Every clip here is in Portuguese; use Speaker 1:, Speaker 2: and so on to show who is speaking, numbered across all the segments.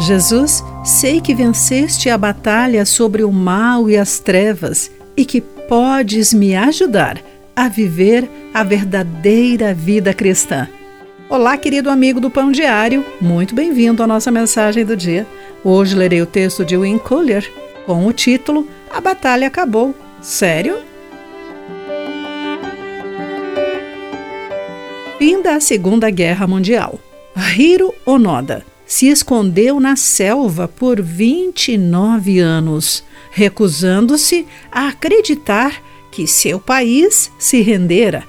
Speaker 1: Jesus, sei que venceste a batalha sobre o mal e as trevas e que podes me ajudar a viver a verdadeira vida cristã. Olá, querido amigo do Pão Diário, muito bem-vindo à nossa mensagem do dia. Hoje lerei o texto de Win Collier com o título A Batalha Acabou. Sério? Fim da Segunda Guerra Mundial. Hiro Onoda se escondeu na selva por 29 anos, recusando-se a acreditar que seu país se rendera.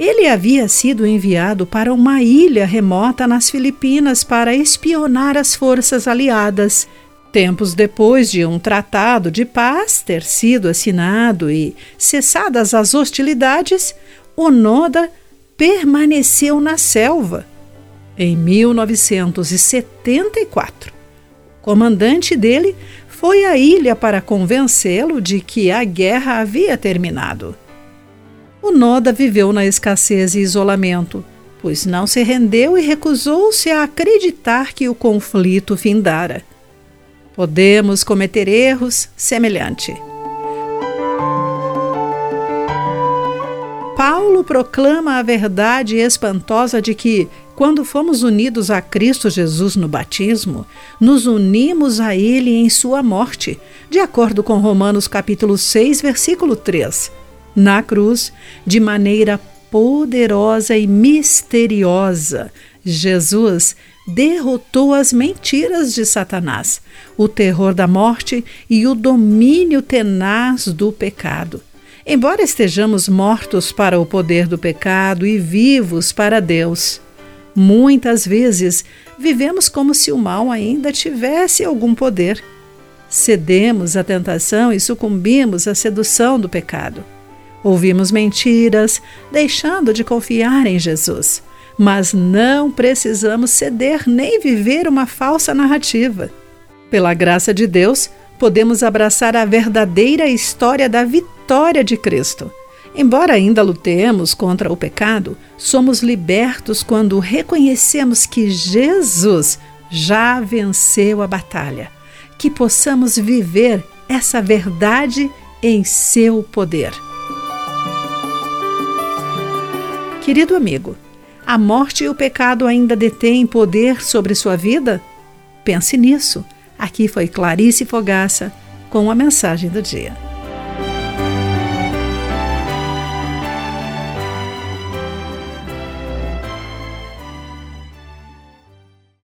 Speaker 1: Ele havia sido enviado para uma ilha remota nas Filipinas para espionar as forças aliadas. Tempos depois de um tratado de paz ter sido assinado e cessadas as hostilidades, Onoda permaneceu na selva em 1974. O comandante dele foi à ilha para convencê-lo de que a guerra havia terminado. O Noda viveu na escassez e isolamento, pois não se rendeu e recusou-se a acreditar que o conflito findara. Podemos cometer erros semelhantes. Paulo proclama a verdade espantosa de que, quando fomos unidos a Cristo Jesus no batismo, nos unimos a Ele em sua morte, de acordo com Romanos capítulo 6, versículo 3. Na cruz, de maneira poderosa e misteriosa, Jesus derrotou as mentiras de Satanás, o terror da morte e o domínio tenaz do pecado. Embora estejamos mortos para o poder do pecado e vivos para Deus, muitas vezes vivemos como se o mal ainda tivesse algum poder. Cedemos à tentação e sucumbimos à sedução do pecado. Ouvimos mentiras, deixando de confiar em Jesus. Mas não precisamos ceder nem viver uma falsa narrativa. Pela graça de Deus, podemos abraçar a verdadeira história da vitória de Cristo. Embora ainda lutemos contra o pecado, somos libertos quando reconhecemos que Jesus já venceu a batalha. Que possamos viver essa verdade em seu poder. Querido amigo, a morte e o pecado ainda detêm poder sobre sua vida? Pense nisso. Aqui foi Clarice Fogaça com a mensagem do dia.